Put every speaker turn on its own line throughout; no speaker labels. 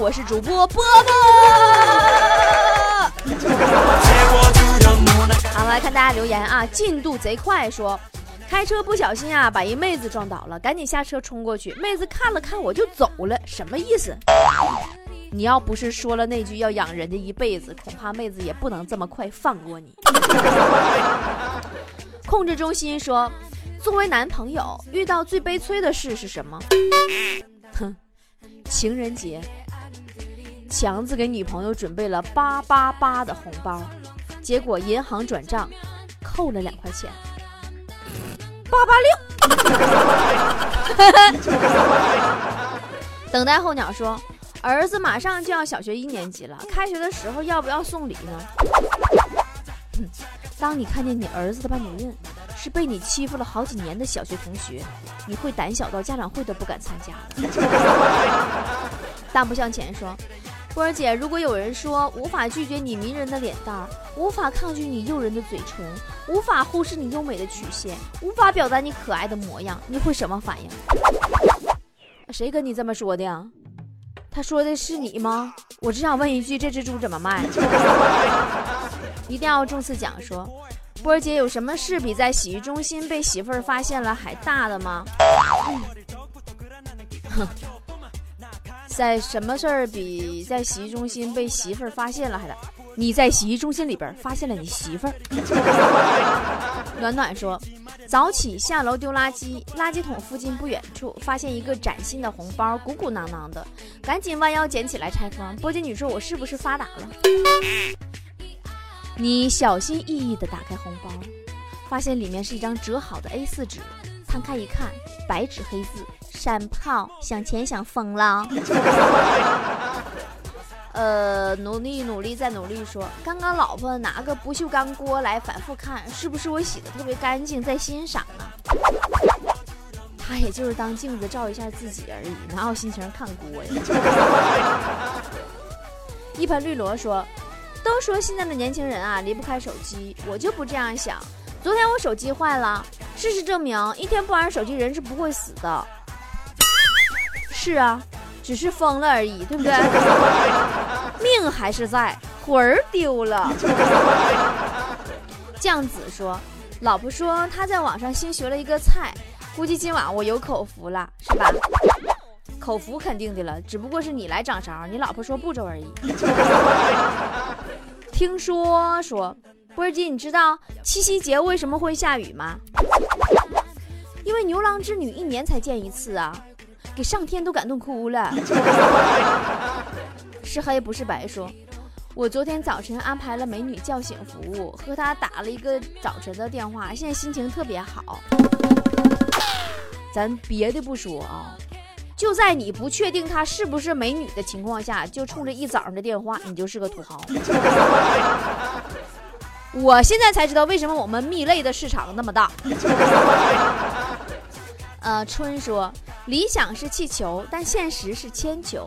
我是主播波波。好，来看大家留言啊，进度贼快，说开车不小心啊，把一妹子撞倒了，赶紧下车冲过去，妹子看了看我就走了，什么意思？你要不是说了那句要养人家一辈子，恐怕妹子也不能这么快放过你。控制中心说，作为男朋友，遇到最悲催的事是什么？哼，情人节，强子给女朋友准备了八八八的红包，结果银行转账扣了两块钱，八八六。等待候鸟说。儿子马上就要小学一年级了，开学的时候要不要送礼呢？当你看见你儿子的班主任是被你欺负了好几年的小学同学，你会胆小到家长会都不敢参加。大步向前说：“波儿姐，如果有人说无法拒绝你迷人的脸蛋儿，无法抗拒你诱人的嘴唇，无法忽视你优美的曲线，无法表达你可爱的模样，你会什么反应？”谁跟你这么说的呀？他说的是你吗？我只想问一句，这只猪怎么卖？一定要重次讲说，波儿姐有什么事比在洗浴中心被媳妇儿发现了还大的吗？哼，在什么事儿比在洗浴中心被媳妇儿发现了还大？你在洗浴中心里边发现了你媳妇儿。暖暖说。早起下楼丢垃圾，垃圾桶附近不远处发现一个崭新的红包，鼓鼓囊囊的，赶紧弯腰捡起来拆封。波姐，女说我是不是发达了？你小心翼翼地打开红包，发现里面是一张折好的 A4 纸，摊开一看，白纸黑字：山炮，想钱想疯了。呃，努力努力再努力。说，刚刚老婆拿个不锈钢锅来反复看，是不是我洗的特别干净，在欣赏呢？他也就是当镜子照一下自己而已，哪有心情看锅呀？一盆绿萝说，都说现在的年轻人啊离不开手机，我就不这样想。昨天我手机坏了，事实证明，一天不玩手机人是不会死的。是啊。只是疯了而已，对不对？命还是在，魂儿丢了。酱子说：“老婆说她在网上新学了一个菜，估计今晚我有口福了，是吧？口福肯定的了，只不过是你来掌勺，你老婆说步骤而已。”听说说，波儿姐，你知道七夕节为什么会下雨吗？因为牛郎织女一年才见一次啊。给上天都感动哭了，是黑不是白？说，我昨天早晨安排了美女叫醒服务，和她打了一个早晨的电话，现在心情特别好。咱别的不说啊，就在你不确定她是不是美女的情况下，就冲着一早上的电话，你就是个土豪。我现在才知道为什么我们蜜类的市场那么大。呃，春说。理想是气球，但现实是铅球。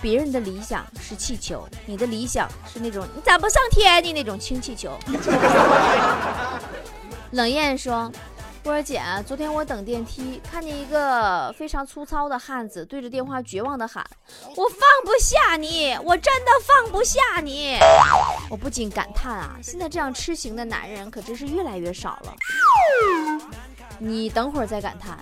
别人的理想是气球，你的理想是那种你咋不上天的那种氢气球。冷艳说：“波儿姐，昨天我等电梯，看见一个非常粗糙的汉子对着电话绝望的喊：‘我放不下你，我真的放不下你。’我不禁感叹啊，现在这样痴情的男人可真是越来越少了。你等会儿再感叹。”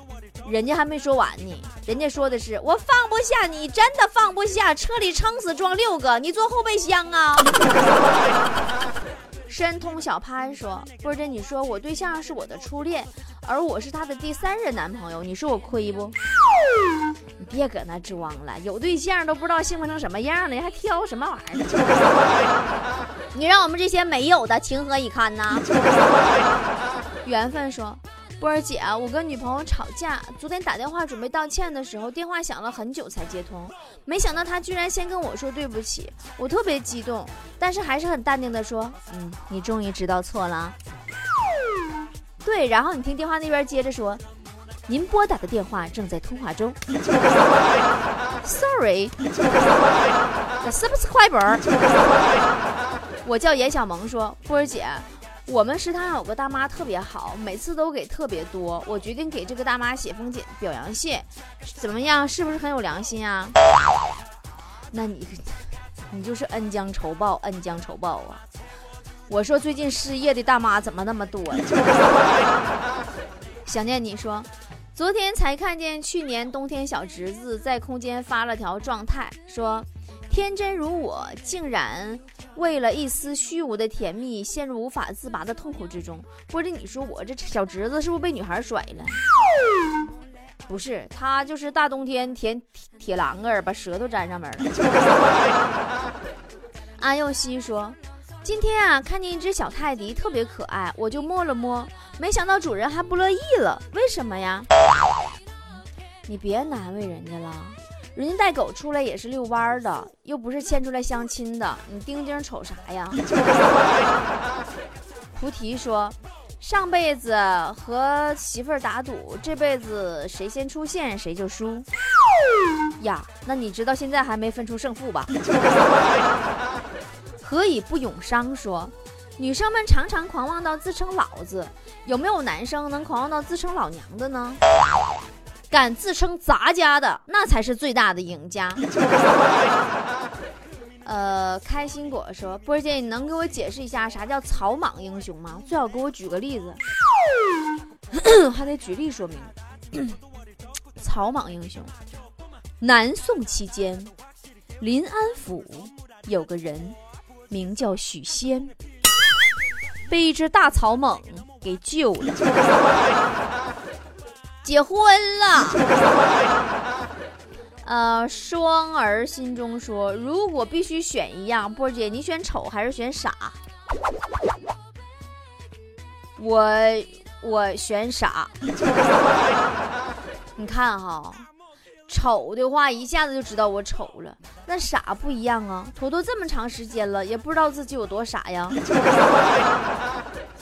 人家还没说完呢，人家说的是我放不下你，真的放不下。车里撑死装六个，你坐后备箱啊。申通小潘说：“波姐，你说我对象是我的初恋，而我是他的第三任男朋友，你说我亏不？你别搁那装了，有对象都不知道幸福成什么样了，你还挑什么玩意儿？你让我们这些没有的情何以堪呢？”缘分说。波儿姐，我跟女朋友吵架，昨天打电话准备道歉的时候，电话响了很久才接通，没想到她居然先跟我说对不起，我特别激动，但是还是很淡定的说，嗯，你终于知道错了。对，然后你听电话那边接着说，您拨打的电话正在通话中。Sorry，这是不是快本？我叫严小萌，说波儿姐。我们食堂有个大妈特别好，每次都给特别多。我决定给这个大妈写封简表扬信，怎么样？是不是很有良心啊？那你，你就是恩将仇报，恩将仇报啊！我说最近失业的大妈怎么那么多？想念你说，昨天才看见去年冬天小侄子在空间发了条状态，说。天真如我，竟然为了一丝虚无的甜蜜，陷入无法自拔的痛苦之中。或者你说我这小侄子是不是被女孩甩了？不是，他就是大冬天舔铁铁栏杆，把舌头粘上面了。安又西说：“今天啊，看见一只小泰迪特别可爱，我就摸了摸，没想到主人还不乐意了。为什么呀？你别难为人家了。”人家带狗出来也是遛弯的，又不是牵出来相亲的，你盯盯瞅啥呀？菩提说，上辈子和媳妇儿打赌，这辈子谁先出现谁就输。呀，那你知道现在还没分出胜负吧？何以不永伤说，女生们常常狂妄到自称老子，有没有男生能狂妄到自称老娘的呢？敢自称咱家的，那才是最大的赢家。呃，开心果说：“波姐，你能给我解释一下啥叫草莽英雄吗？最好给我举个例子，还得举例说明。草莽英雄，南宋期间，临安府有个人名叫许仙，被一只大草莽给救了。”结婚了，呃，双儿心中说，如果必须选一样，波姐，你选丑还是选傻？我我选傻。你看哈，丑的话一下子就知道我丑了，那傻不一样啊，坨坨这么长时间了，也不知道自己有多傻呀。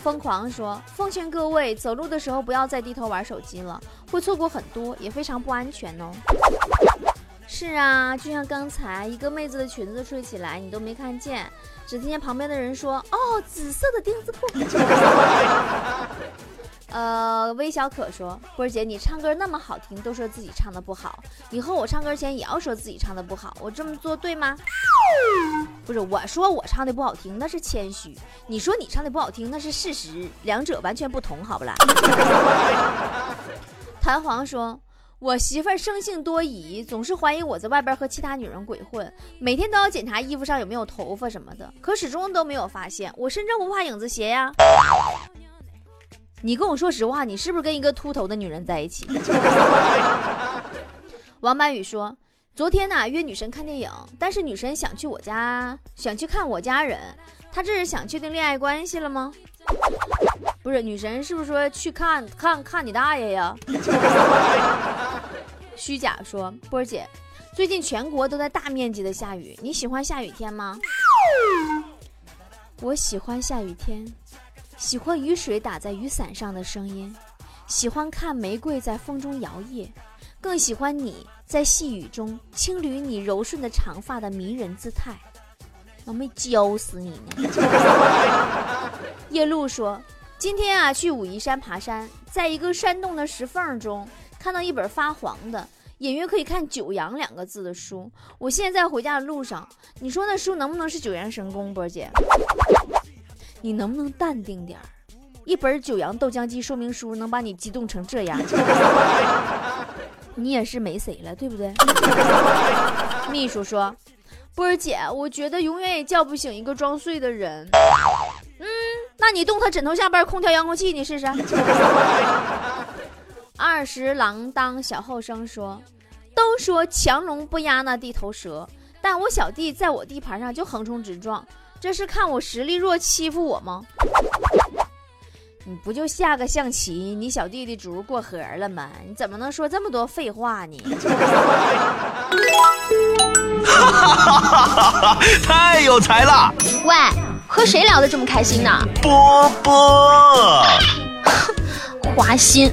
疯狂说：“奉劝各位，走路的时候不要再低头玩手机了，会错过很多，也非常不安全哦。”是啊，就像刚才一个妹子的裙子吹起来，你都没看见，只听见旁边的人说：“哦，紫色的钉子裤。” 呃，微小可说：“波儿姐，你唱歌那么好听，都说自己唱的不好，以后我唱歌前也要说自己唱的不好，我这么做对吗？”不是，我说我唱的不好听，那是谦虚；你说你唱的不好听，那是事实，两者完全不同，好不啦？弹簧说：“我媳妇儿生性多疑，总是怀疑我在外边和其他女人鬼混，每天都要检查衣服上有没有头发什么的，可始终都没有发现。我身正不怕影子斜呀。”你跟我说实话，你是不是跟一个秃头的女人在一起？王白宇说：“昨天呢约女神看电影，但是女神想去我家，想去看我家人，她这是想确定恋爱关系了吗？不是，女神是不是说去看看看你大爷呀？” 虚假说：“波儿姐，最近全国都在大面积的下雨，你喜欢下雨天吗？”我喜欢下雨天。喜欢雨水打在雨伞上的声音，喜欢看玫瑰在风中摇曳，更喜欢你在细雨中轻捋你柔顺的长发的迷人姿态。我没教死你呢。叶露说：“今天啊，去武夷山爬山，在一个山洞的石缝中看到一本发黄的，隐约可以看‘九阳’两个字的书。我现在在回家的路上，你说那书能不能是九阳神功，波姐？”你能不能淡定点儿？一本九阳豆浆机说明书能把你激动成这样，你也是没谁了，对不对？秘书说：“波儿姐，我觉得永远也叫不醒一个装睡的人。”嗯，那你动他枕头下边空调遥控器，你试试。二十郎当小后生说：“都说强龙不压那地头蛇，但我小弟在我地盘上就横冲直撞。”这是看我实力弱欺负我吗？你不就下个象棋，你小弟弟竹过河了吗？你怎么能说这么多废话呢？哈哈
哈哈哈！太有才了！
喂，和谁聊得这么开心呢？
波波，
花心。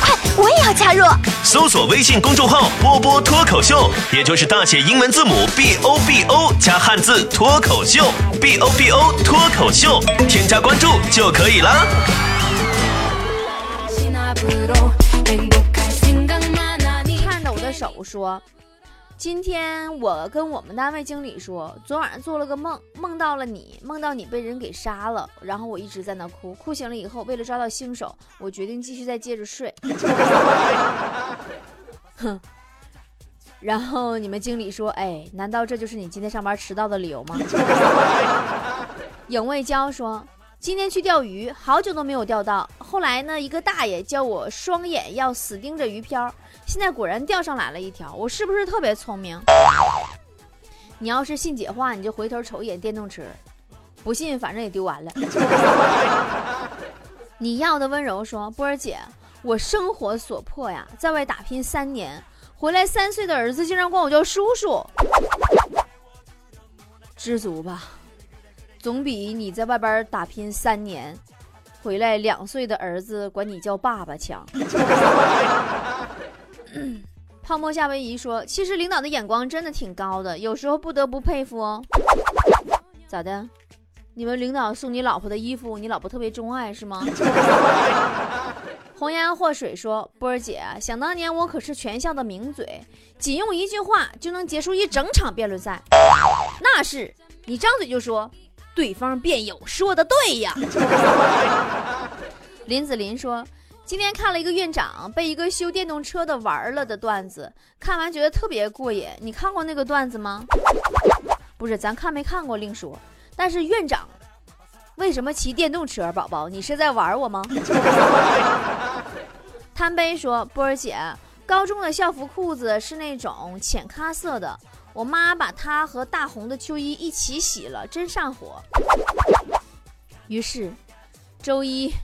快，我也要加入。
搜索微信公众号“波波脱口秀”，也就是大写英文字母 B O B O 加汉字脱口秀，B O B O 脱口秀，添加关注就可以了。
看着我的手说。今天我跟我们单位经理说，昨晚上做了个梦，梦到了你，梦到你被人给杀了，然后我一直在那哭，哭醒了以后，为了抓到凶手，我决定继续再接着睡。哼。然后你们经理说，哎，难道这就是你今天上班迟到的理由吗？影卫娇说，今天去钓鱼，好久都没有钓到，后来呢，一个大爷叫我双眼要死盯着鱼漂。现在果然钓上来了一条，我是不是特别聪明？你要是信姐话，你就回头瞅一眼电动车；不信，反正也丢完了。你要的温柔说，波儿姐，我生活所迫呀，在外打拼三年，回来三岁的儿子竟然管我叫叔叔，知足吧，总比你在外边打拼三年，回来两岁的儿子管你叫爸爸强。泡沫夏威夷说：“其实领导的眼光真的挺高的，有时候不得不佩服哦。咋的？你们领导送你老婆的衣服，你老婆特别钟爱是吗？” 红颜祸水说：“波儿姐，想当年我可是全校的名嘴，仅用一句话就能结束一整场辩论赛。那是你张嘴就说，对方辩友说的对呀。”林子林说。今天看了一个院长被一个修电动车的玩了的段子，看完觉得特别过瘾。你看过那个段子吗？不是，咱看没看过另说。但是院长为什么骑电动车？宝宝，你是在玩我吗？贪杯说：“波儿姐，高中的校服裤子是那种浅咖色的，我妈把它和大红的秋衣一起洗了，真上火。于是周一。”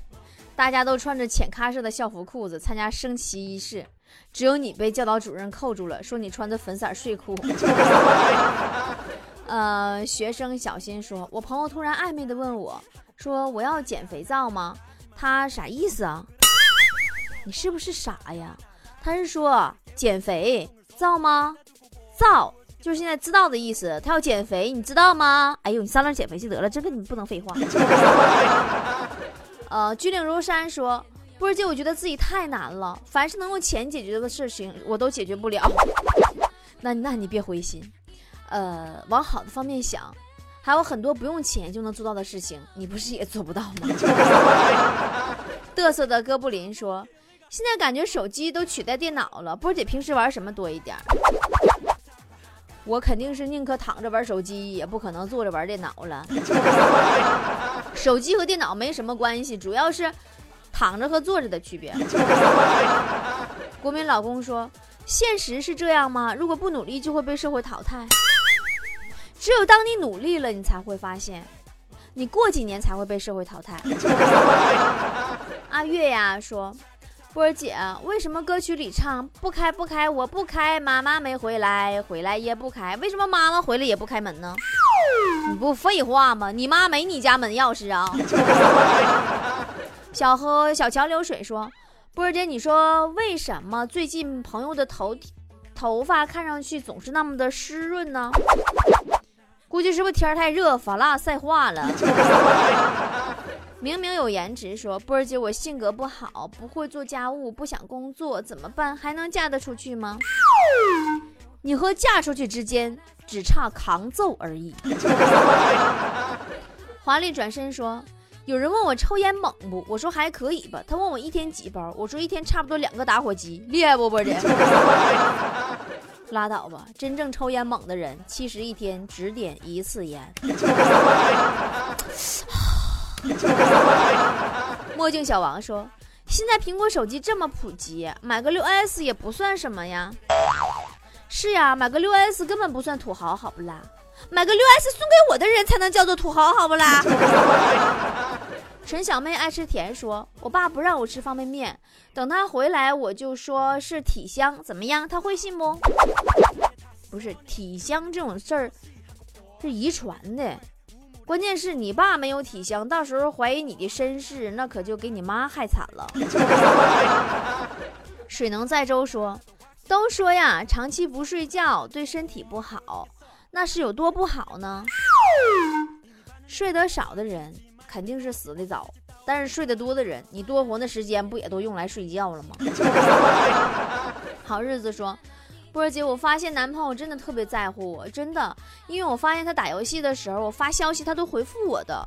大家都穿着浅咖色的校服裤子参加升旗仪式，只有你被教导主任扣住了，说你穿的粉色睡裤。呃，学生小新说，我朋友突然暧昧的问我，说我要减肥皂吗？他啥意思啊？你是不是傻呀？他是说减肥皂吗？皂就是现在知道的意思。他要减肥，你知道吗？哎呦，你商量减肥去得了，真跟你不能废话。呃，居岭如山说：“波儿姐，我觉得自己太难了，凡是能用钱解决的事情，我都解决不了。那那你别灰心，呃，往好的方面想，还有很多不用钱就能做到的事情，你不是也做不到吗？” 嘚瑟的哥布林说：“现在感觉手机都取代电脑了，波儿姐平时玩什么多一点？我肯定是宁可躺着玩手机，也不可能坐着玩电脑了。”手机和电脑没什么关系，主要是躺着和坐着的区别。国民老公说：“现实是这样吗？如果不努力就会被社会淘汰。只有当你努力了，你才会发现，你过几年才会被社会淘汰。”阿月呀说：“波儿姐，为什么歌曲里唱不开不开我不开，妈妈没回来，回来也不开，为什么妈妈回来也不开门呢？”你不废话吗？你妈没你家门钥匙啊！小河小桥流水说：“波儿姐，你说为什么最近朋友的头头发看上去总是那么的湿润呢？估计是不是天太热，发蜡晒化了？” 明明有颜值说：“波儿姐，我性格不好，不会做家务，不想工作，怎么办？还能嫁得出去吗？”你和嫁出去之间只差扛揍而已。华丽转身说：“有人问我抽烟猛不？我说还可以吧。他问我一天几包？我说一天差不多两个打火机，厉害不波姐？拉倒吧，真正抽烟猛的人，其实一天只点一次烟。墨镜小王说：现在苹果手机这么普及，买个六 S 也不算什么呀。是呀，买个六 S 根本不算土豪，好不啦？买个六 S 送给我的人才能叫做土豪，好不啦？陈小妹爱吃甜，说：“我爸不让我吃方便面，等他回来我就说是体香，怎么样？他会信不？不是体香这种事儿是遗传的，关键是你爸没有体香，到时候怀疑你的身世，那可就给你妈害惨了。”水能载舟说：“都说呀，长期不睡觉对身体不好，那是有多不好呢？睡得少的人。”肯定是死得早，但是睡得多的人，你多活的时间不也都用来睡觉了吗？好日子说，波儿姐，我发现男朋友真的特别在乎我，真的，因为我发现他打游戏的时候，我发消息他都回复我的。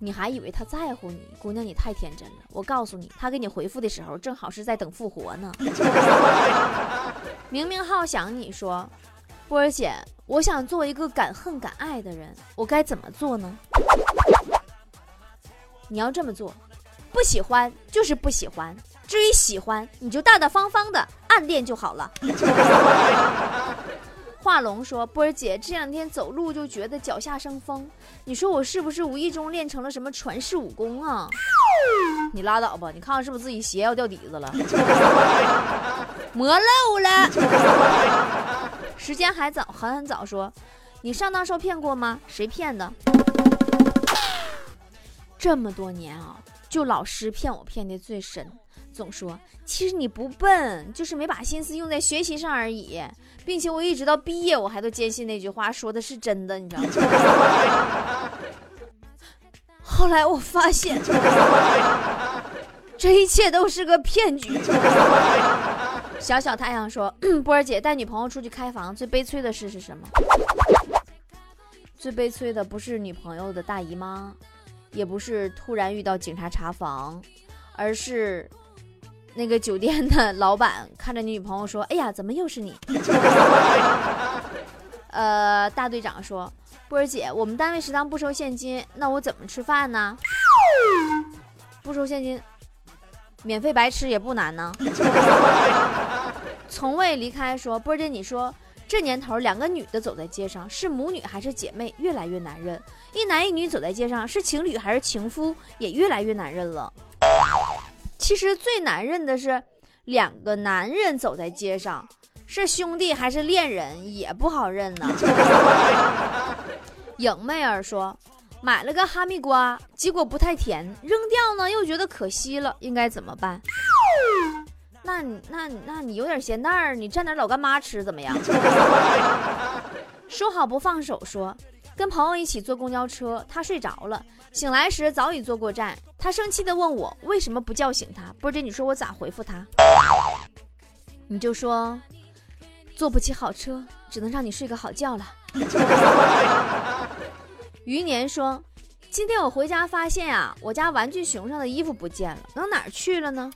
你还以为他在乎你，姑娘你太天真了。我告诉你，他给你回复的时候，正好是在等复活呢。明明好想你说，波儿姐，我想做一个敢恨敢爱的人，我该怎么做呢？你要这么做，不喜欢就是不喜欢。至于喜欢，你就大大方方的暗恋就好了。画龙说：“波儿姐，这两天走路就觉得脚下生风，你说我是不是无意中练成了什么传世武功啊？”你拉倒吧，你看看是不是自己鞋要掉底子了，磨漏了。时间还早，很很早。说，你上当受骗过吗？谁骗的？这么多年啊，就老师骗我骗的最深，总说其实你不笨，就是没把心思用在学习上而已，并且我一直到毕业我还都坚信那句话说的是真的，你知道吗？后来我发现，这一切都是个骗局。小小太阳说：“ 波儿姐带女朋友出去开房，最悲催的事是什么？最悲催的不是女朋友的大姨妈。”也不是突然遇到警察查房，而是那个酒店的老板看着你女朋友说：“哎呀，怎么又是你？” 呃，大队长说：“波儿姐，我们单位食堂不收现金，那我怎么吃饭呢？不收现金，免费白吃也不难呢。”从未离开说：“波儿姐，你说。”这年头，两个女的走在街上，是母女还是姐妹，越来越难认；一男一女走在街上，是情侣还是情夫，也越来越难认了。其实最难认的是，两个男人走在街上，是兄弟还是恋人，也不好认呢。影妹儿说，买了个哈密瓜，结果不太甜，扔掉呢又觉得可惜了，应该怎么办？那你那那你有点咸淡儿，你蘸点老干妈吃怎么样？说好不放手，说跟朋友一起坐公交车，他睡着了，醒来时早已坐过站。他生气的问我为什么不叫醒他？波姐，你说我咋回复他？你就说坐不起好车，只能让你睡个好觉了。余年说，今天我回家发现啊，我家玩具熊上的衣服不见了，能哪儿去了呢？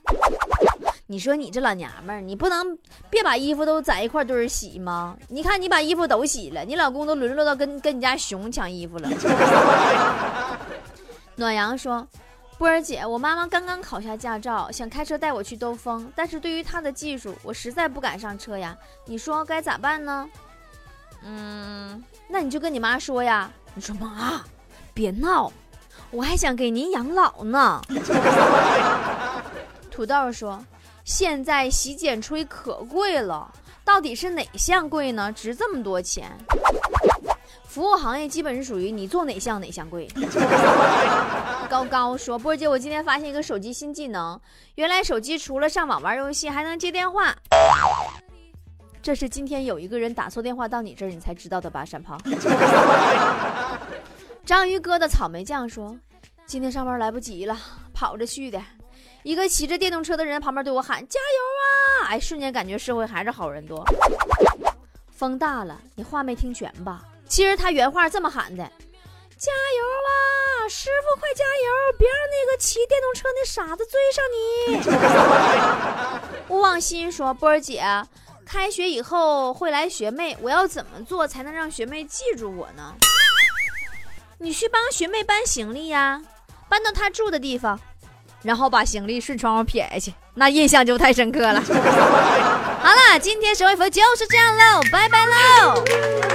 你说你这老娘们儿，你不能别把衣服都在一块堆儿洗吗？你看你把衣服都洗了，你老公都沦落到跟跟你家熊抢衣服了。暖阳说：“波儿姐，我妈妈刚刚考下驾照，想开车带我去兜风，但是对于她的技术，我实在不敢上车呀。你说该咋办呢？”嗯，那你就跟你妈说呀。你说妈，别闹，我还想给您养老呢。土豆说。现在洗剪吹可贵了，到底是哪项贵呢？值这么多钱？服务行业基本是属于你做哪项哪项贵。高高说：“波姐，我今天发现一个手机新技能，原来手机除了上网玩游戏，还能接电话。这是今天有一个人打错电话到你这儿，你才知道的吧，山胖。”章鱼哥的草莓酱说：“今天上班来不及了，跑着去的。”一个骑着电动车的人旁边对我喊：“加油啊！”哎，瞬间感觉社会还是好人多。风大了，你话没听全吧？其实他原话这么喊的：“加油啊，师傅，快加油，别让那个骑电动车那傻子追上你。”勿忘心说：“波儿姐，开学以后会来学妹，我要怎么做才能让学妹记住我呢？”你去帮学妹搬行李呀，搬到她住的地方。然后把行李顺窗户撇下去，那印象就太深刻了。好了，今天神回复就是这样喽，拜拜喽。